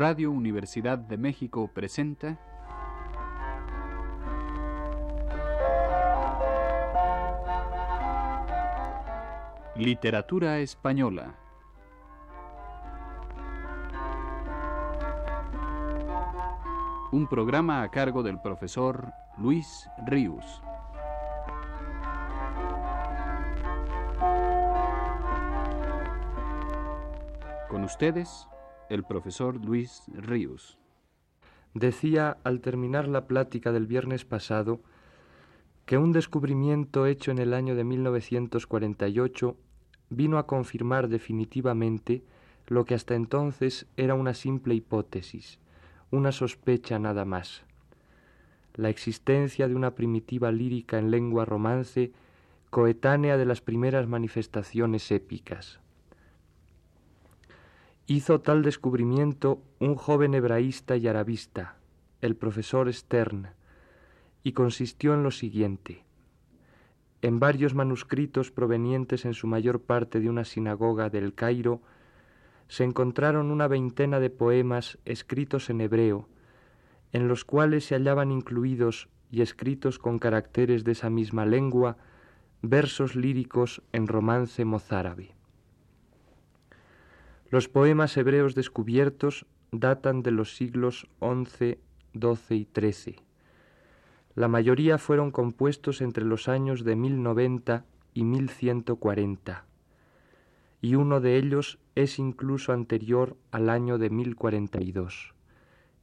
Radio Universidad de México presenta Literatura Española Un programa a cargo del profesor Luis Ríos. Con ustedes, el profesor Luis Ríos. Decía al terminar la plática del viernes pasado que un descubrimiento hecho en el año de 1948 vino a confirmar definitivamente lo que hasta entonces era una simple hipótesis, una sospecha nada más. La existencia de una primitiva lírica en lengua romance coetánea de las primeras manifestaciones épicas. Hizo tal descubrimiento un joven hebraísta y arabista, el profesor Stern, y consistió en lo siguiente. En varios manuscritos provenientes en su mayor parte de una sinagoga del Cairo, se encontraron una veintena de poemas escritos en hebreo, en los cuales se hallaban incluidos y escritos con caracteres de esa misma lengua versos líricos en romance mozárabe. Los poemas hebreos descubiertos datan de los siglos XI, XII y XIII. La mayoría fueron compuestos entre los años de 1090 y 1140, y uno de ellos es incluso anterior al año de 1042,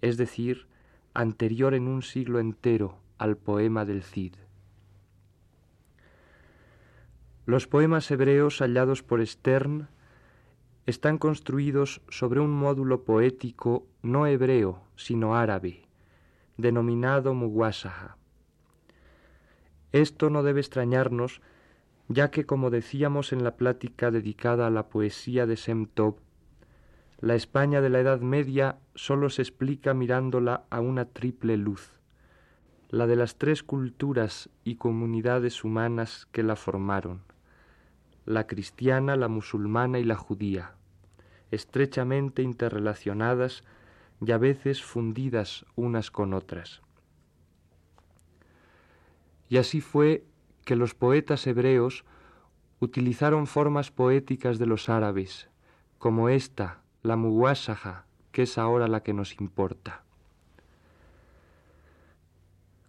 es decir, anterior en un siglo entero al poema del Cid. Los poemas hebreos hallados por Stern están construidos sobre un módulo poético no hebreo, sino árabe, denominado Muwasaha. Esto no debe extrañarnos, ya que, como decíamos en la plática dedicada a la poesía de Semtov, la España de la Edad Media sólo se explica mirándola a una triple luz, la de las tres culturas y comunidades humanas que la formaron, la cristiana, la musulmana y la judía estrechamente interrelacionadas y a veces fundidas unas con otras. Y así fue que los poetas hebreos utilizaron formas poéticas de los árabes, como esta, la muwasaja, que es ahora la que nos importa.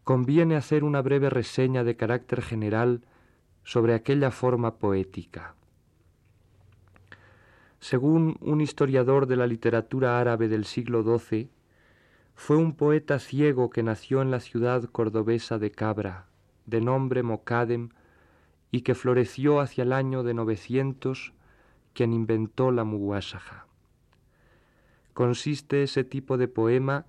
Conviene hacer una breve reseña de carácter general sobre aquella forma poética. Según un historiador de la literatura árabe del siglo XII, fue un poeta ciego que nació en la ciudad cordobesa de Cabra, de nombre Mocadem, y que floreció hacia el año de 900, quien inventó la muwasaja. Consiste ese tipo de poema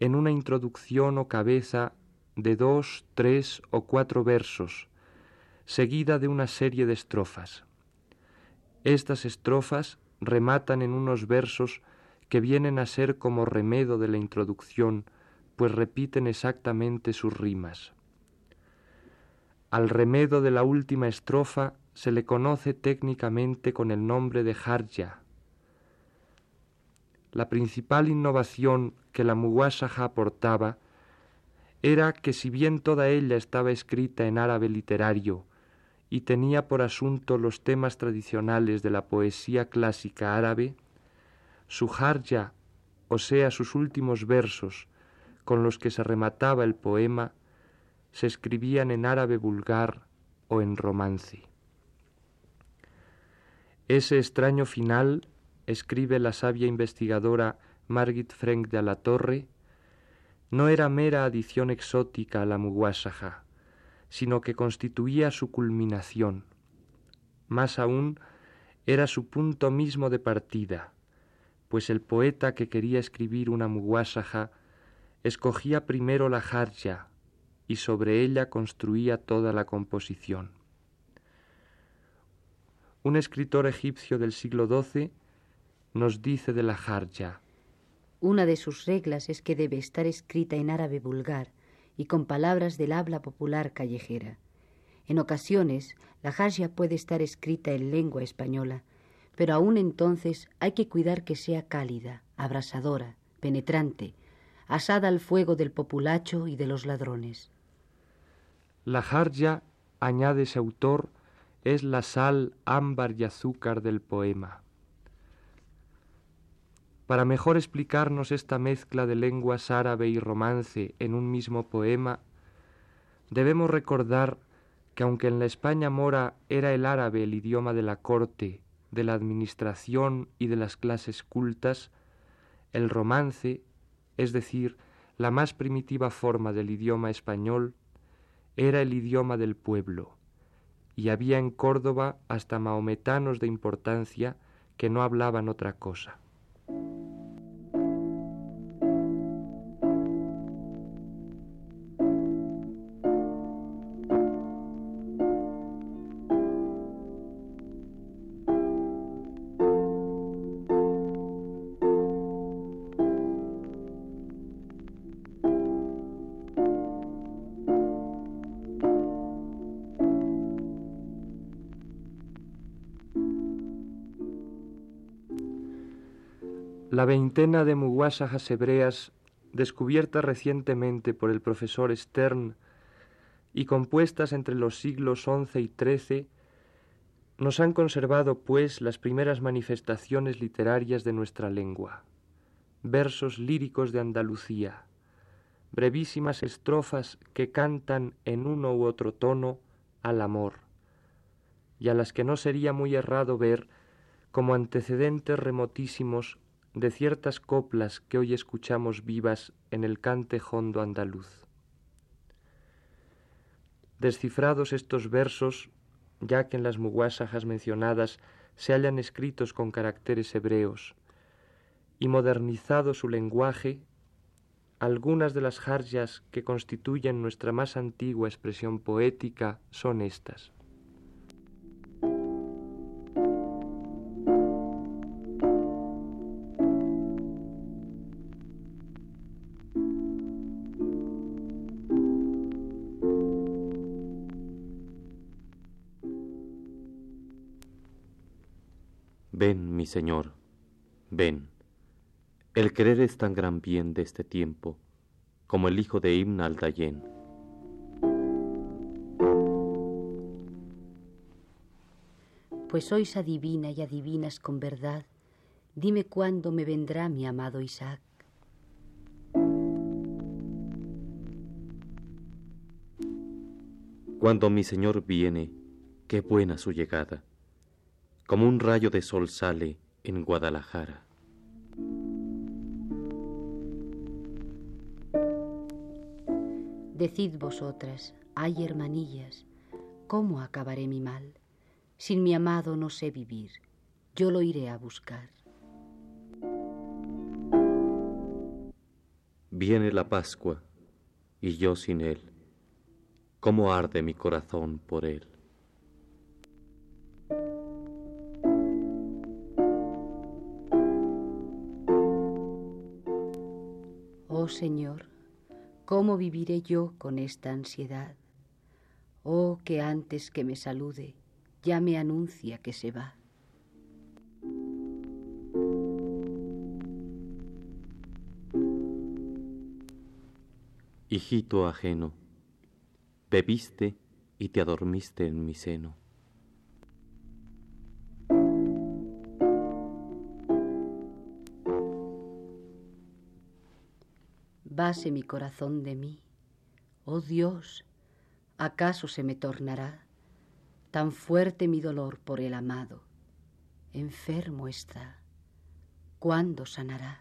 en una introducción o cabeza de dos, tres o cuatro versos, seguida de una serie de estrofas. Estas estrofas rematan en unos versos que vienen a ser como remedo de la introducción, pues repiten exactamente sus rimas. Al remedo de la última estrofa se le conoce técnicamente con el nombre de Harja. La principal innovación que la Muwasaja aportaba era que si bien toda ella estaba escrita en árabe literario, y tenía por asunto los temas tradicionales de la poesía clásica árabe, su harja, o sea, sus últimos versos, con los que se remataba el poema, se escribían en árabe vulgar o en romance. Ese extraño final, escribe la sabia investigadora Margit Frank de la Torre, no era mera adición exótica a la muwasaja, sino que constituía su culminación. Más aún, era su punto mismo de partida, pues el poeta que quería escribir una muwasaja escogía primero la harja y sobre ella construía toda la composición. Un escritor egipcio del siglo XII nos dice de la harja. Una de sus reglas es que debe estar escrita en árabe vulgar, y con palabras del habla popular callejera. En ocasiones, la Hashia puede estar escrita en lengua española, pero aún entonces hay que cuidar que sea cálida. abrasadora, penetrante, asada al fuego del populacho y de los ladrones. La jarja, añade ese autor, es la sal, ámbar y azúcar del poema. Para mejor explicarnos esta mezcla de lenguas árabe y romance en un mismo poema, debemos recordar que aunque en la España mora era el árabe el idioma de la corte, de la administración y de las clases cultas, el romance, es decir, la más primitiva forma del idioma español, era el idioma del pueblo, y había en Córdoba hasta maometanos de importancia que no hablaban otra cosa. La veintena de muguasajas hebreas, descubiertas recientemente por el profesor Stern y compuestas entre los siglos XI y XIII, nos han conservado, pues, las primeras manifestaciones literarias de nuestra lengua, versos líricos de Andalucía, brevísimas estrofas que cantan en uno u otro tono al amor, y a las que no sería muy errado ver como antecedentes remotísimos de ciertas coplas que hoy escuchamos vivas en el cante hondo andaluz. Descifrados estos versos, ya que en las muguasajas mencionadas se hallan escritos con caracteres hebreos, y modernizado su lenguaje, algunas de las jarjas que constituyen nuestra más antigua expresión poética son estas. Mi Señor, ven. El querer es tan gran bien de este tiempo como el hijo de Ibn al-Dayen. Pues sois adivina y adivinas con verdad, dime cuándo me vendrá mi amado Isaac. Cuando mi Señor viene, qué buena su llegada como un rayo de sol sale en Guadalajara. Decid vosotras, ay hermanillas, ¿cómo acabaré mi mal? Sin mi amado no sé vivir, yo lo iré a buscar. Viene la Pascua y yo sin él, ¿cómo arde mi corazón por él? Oh Señor, ¿cómo viviré yo con esta ansiedad? Oh, que antes que me salude, ya me anuncia que se va. Hijito ajeno, bebiste y te adormiste en mi seno. Vase mi corazón de mí. Oh Dios, ¿acaso se me tornará tan fuerte mi dolor por el amado? Enfermo está. ¿Cuándo sanará?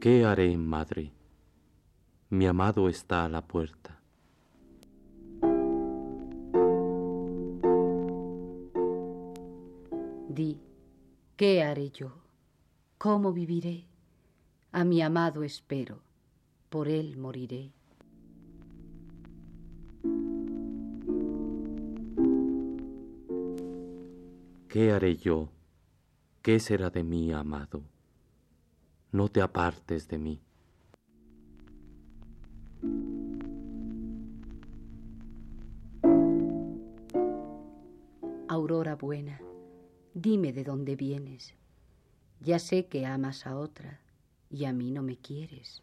¿Qué haré, madre? Mi amado está a la puerta. Di, ¿qué haré yo? ¿Cómo viviré? A mi amado espero, por él moriré. ¿Qué haré yo? ¿Qué será de mí, amado? No te apartes de mí. aurora buena, dime de dónde vienes. Ya sé que amas a otra y a mí no me quieres.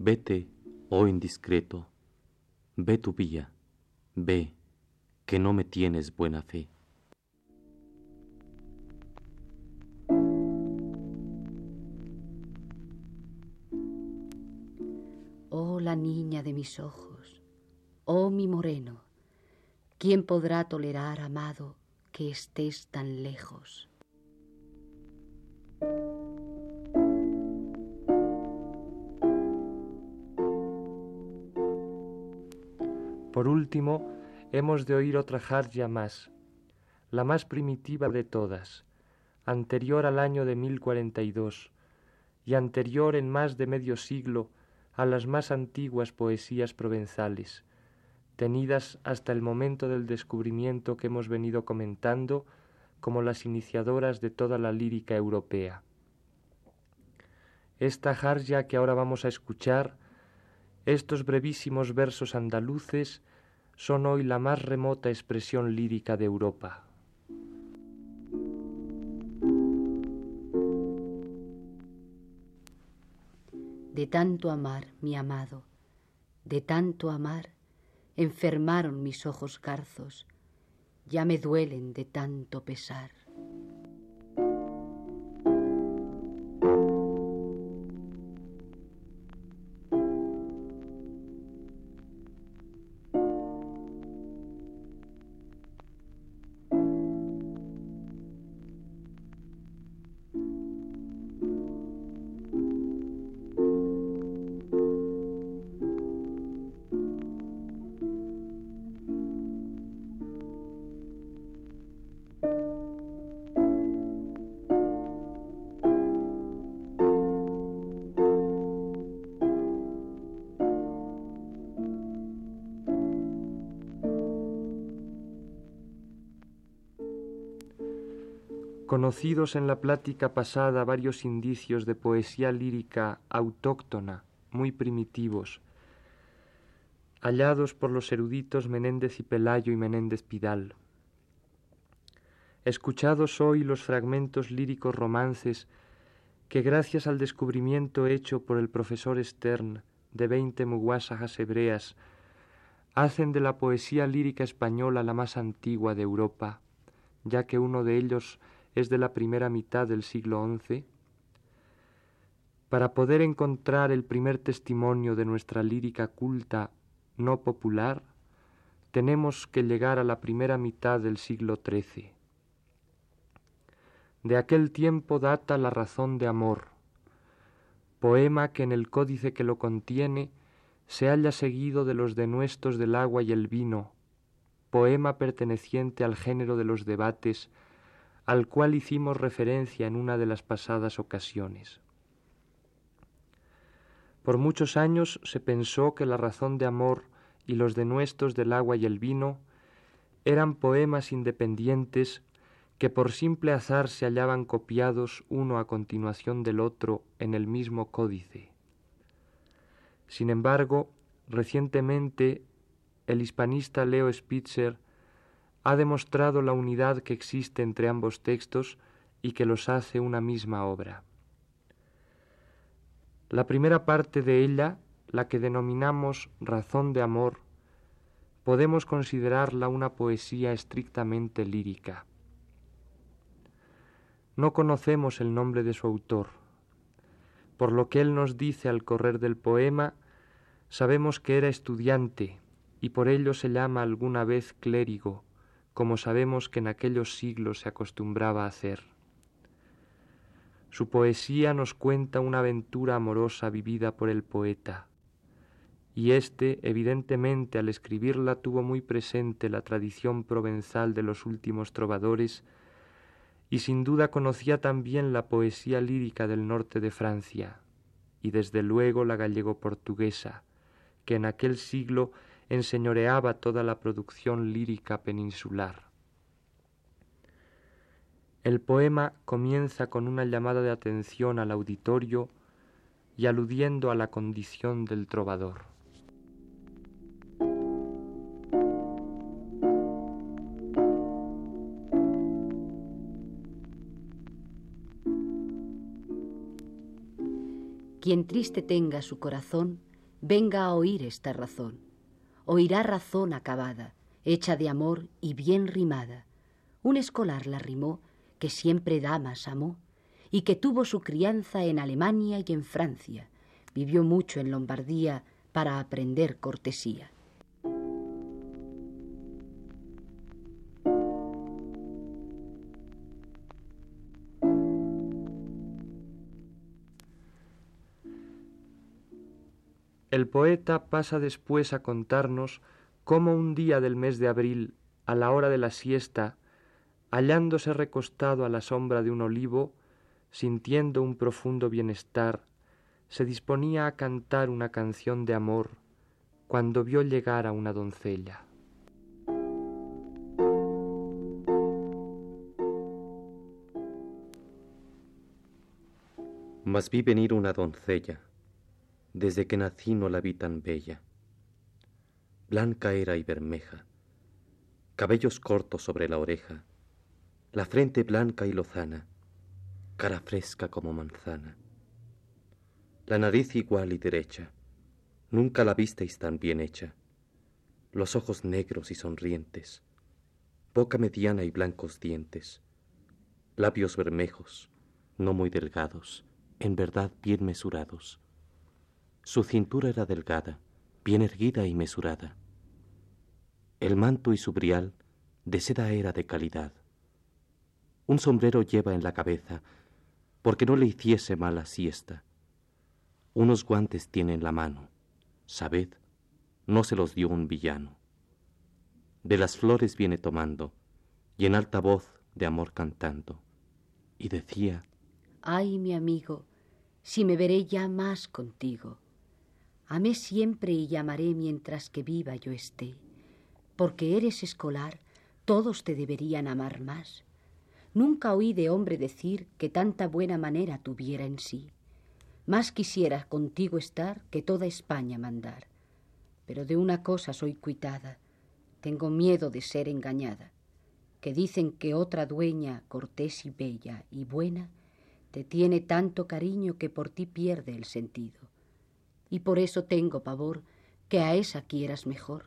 Vete, oh indiscreto, ve tu vía, ve, que no me tienes buena fe. Oh la niña de mis ojos, oh mi moreno, ¿quién podrá tolerar, amado, que estés tan lejos? Por último, hemos de oír otra jarja más, la más primitiva de todas, anterior al año de 1042 y anterior en más de medio siglo a las más antiguas poesías provenzales, tenidas hasta el momento del descubrimiento que hemos venido comentando como las iniciadoras de toda la lírica europea. Esta jarja que ahora vamos a escuchar, estos brevísimos versos andaluces, son hoy la más remota expresión lírica de Europa. De tanto amar, mi amado, de tanto amar, enfermaron mis ojos garzos, ya me duelen de tanto pesar. Conocidos en la plática pasada varios indicios de poesía lírica autóctona, muy primitivos, hallados por los eruditos Menéndez y Pelayo y Menéndez Pidal. Escuchados hoy los fragmentos líricos romances que gracias al descubrimiento hecho por el profesor Stern de veinte muguasajas hebreas hacen de la poesía lírica española la más antigua de Europa, ya que uno de ellos es de la primera mitad del siglo XI, para poder encontrar el primer testimonio de nuestra lírica culta no popular, tenemos que llegar a la primera mitad del siglo XIII. De aquel tiempo data La razón de amor, poema que en el códice que lo contiene se halla seguido de los denuestos del agua y el vino, poema perteneciente al género de los debates al cual hicimos referencia en una de las pasadas ocasiones. Por muchos años se pensó que la razón de amor y los denuestos del agua y el vino eran poemas independientes que por simple azar se hallaban copiados uno a continuación del otro en el mismo códice. Sin embargo, recientemente el hispanista Leo Spitzer ha demostrado la unidad que existe entre ambos textos y que los hace una misma obra. La primera parte de ella, la que denominamos razón de amor, podemos considerarla una poesía estrictamente lírica. No conocemos el nombre de su autor. Por lo que él nos dice al correr del poema, sabemos que era estudiante y por ello se llama alguna vez clérigo, como sabemos que en aquellos siglos se acostumbraba a hacer. Su poesía nos cuenta una aventura amorosa vivida por el poeta, y éste, evidentemente, al escribirla tuvo muy presente la tradición provenzal de los últimos trovadores, y sin duda conocía también la poesía lírica del norte de Francia, y desde luego la gallego-portuguesa, que en aquel siglo enseñoreaba toda la producción lírica peninsular. El poema comienza con una llamada de atención al auditorio y aludiendo a la condición del trovador. Quien triste tenga su corazón, venga a oír esta razón. Oirá razón acabada, hecha de amor y bien rimada. Un escolar la rimó que siempre damas amó y que tuvo su crianza en Alemania y en Francia. Vivió mucho en Lombardía para aprender cortesía. El poeta pasa después a contarnos cómo un día del mes de abril, a la hora de la siesta, hallándose recostado a la sombra de un olivo, sintiendo un profundo bienestar, se disponía a cantar una canción de amor cuando vio llegar a una doncella. Mas vi venir una doncella desde que nací no la vi tan bella. Blanca era y bermeja, cabellos cortos sobre la oreja, la frente blanca y lozana, cara fresca como manzana. La nariz igual y derecha, nunca la visteis tan bien hecha. Los ojos negros y sonrientes, boca mediana y blancos dientes, labios bermejos, no muy delgados, en verdad bien mesurados su cintura era delgada, bien erguida y mesurada. El manto y su brial de seda era de calidad. Un sombrero lleva en la cabeza, porque no le hiciese mala siesta. Unos guantes tiene en la mano, sabed, no se los dio un villano. De las flores viene tomando, y en alta voz de amor cantando, y decía, Ay, mi amigo, si me veré ya más contigo Amé siempre y llamaré mientras que viva yo esté. Porque eres escolar, todos te deberían amar más. Nunca oí de hombre decir que tanta buena manera tuviera en sí. Más quisiera contigo estar que toda España mandar. Pero de una cosa soy cuitada, tengo miedo de ser engañada, que dicen que otra dueña, cortés y bella y buena, te tiene tanto cariño que por ti pierde el sentido y por eso tengo pavor que a esa quieras mejor.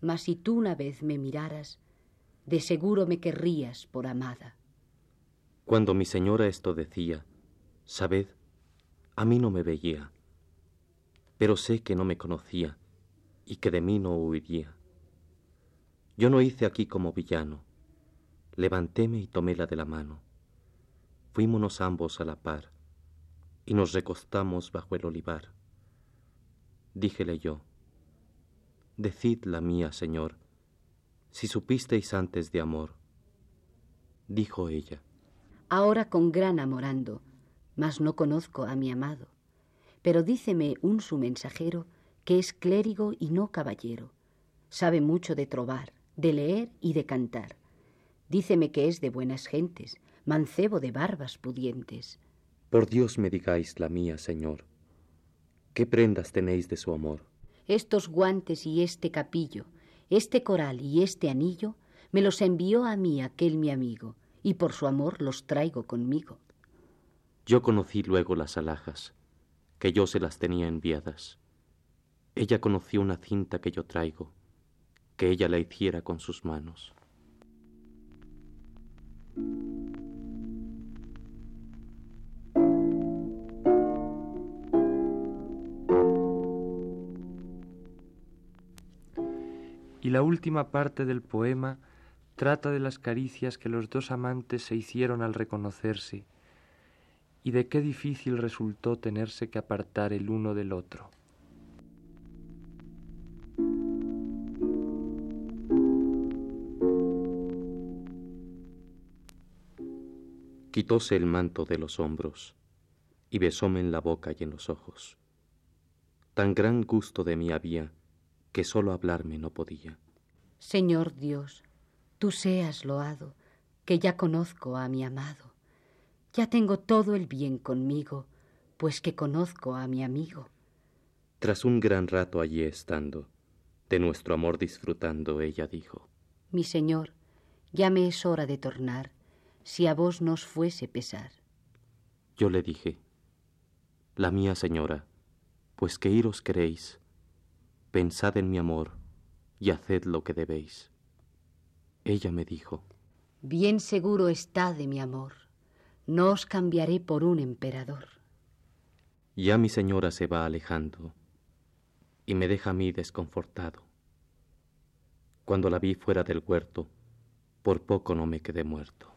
Mas si tú una vez me miraras, de seguro me querrías por amada. Cuando mi señora esto decía, sabed, a mí no me veía, pero sé que no me conocía y que de mí no huiría. Yo no hice aquí como villano, levantéme y toméla de la mano. Fuímonos ambos a la par y nos recostamos bajo el olivar díjele yo, Decid la mía, Señor, si supisteis antes de amor. Dijo ella, Ahora con gran amorando, mas no conozco a mi amado. Pero díceme un su mensajero que es clérigo y no caballero. Sabe mucho de trobar, de leer y de cantar. Díceme que es de buenas gentes, mancebo de barbas pudientes. Por Dios me digáis la mía, Señor ¿Qué prendas tenéis de su amor? Estos guantes y este capillo, este coral y este anillo, me los envió a mí aquel mi amigo, y por su amor los traigo conmigo. Yo conocí luego las alhajas, que yo se las tenía enviadas. Ella conoció una cinta que yo traigo, que ella la hiciera con sus manos. Y la última parte del poema trata de las caricias que los dos amantes se hicieron al reconocerse y de qué difícil resultó tenerse que apartar el uno del otro. Quitóse el manto de los hombros y besóme en la boca y en los ojos. Tan gran gusto de mí había que sólo hablarme no podía. Señor Dios, tú seas loado, que ya conozco a mi amado. Ya tengo todo el bien conmigo, Pues que conozco a mi amigo. Tras un gran rato allí estando, de nuestro amor disfrutando, ella dijo, Mi señor, ya me es hora de tornar, si a vos nos fuese pesar. Yo le dije, La mía señora, pues que iros queréis, pensad en mi amor y haced lo que debéis. Ella me dijo, Bien seguro está de mi amor, no os cambiaré por un emperador. Ya mi señora se va alejando y me deja a mí desconfortado. Cuando la vi fuera del huerto, por poco no me quedé muerto.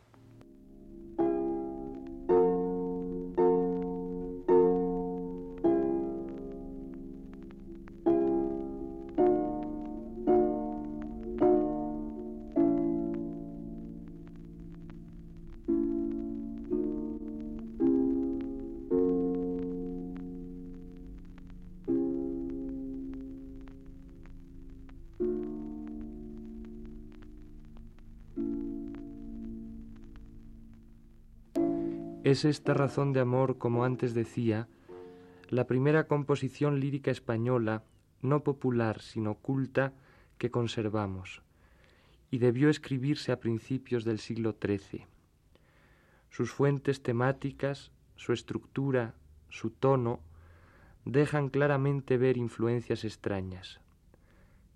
Es esta razón de amor, como antes decía, la primera composición lírica española, no popular, sino culta, que conservamos, y debió escribirse a principios del siglo XIII. Sus fuentes temáticas, su estructura, su tono, dejan claramente ver influencias extrañas,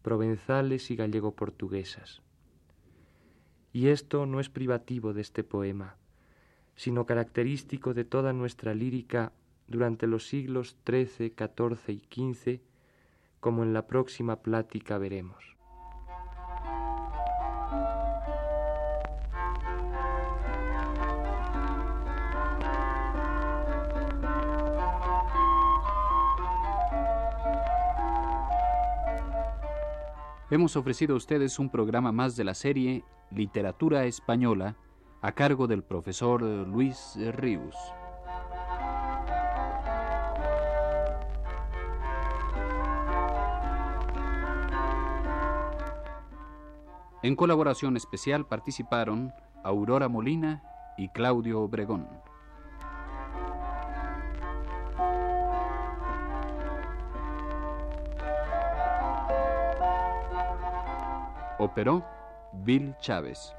provenzales y gallego-portuguesas. Y esto no es privativo de este poema, sino característico de toda nuestra lírica durante los siglos XIII, XIV y XV, como en la próxima plática veremos. Hemos ofrecido a ustedes un programa más de la serie Literatura Española a cargo del profesor Luis Ríos. En colaboración especial participaron Aurora Molina y Claudio Obregón. Operó Bill Chávez.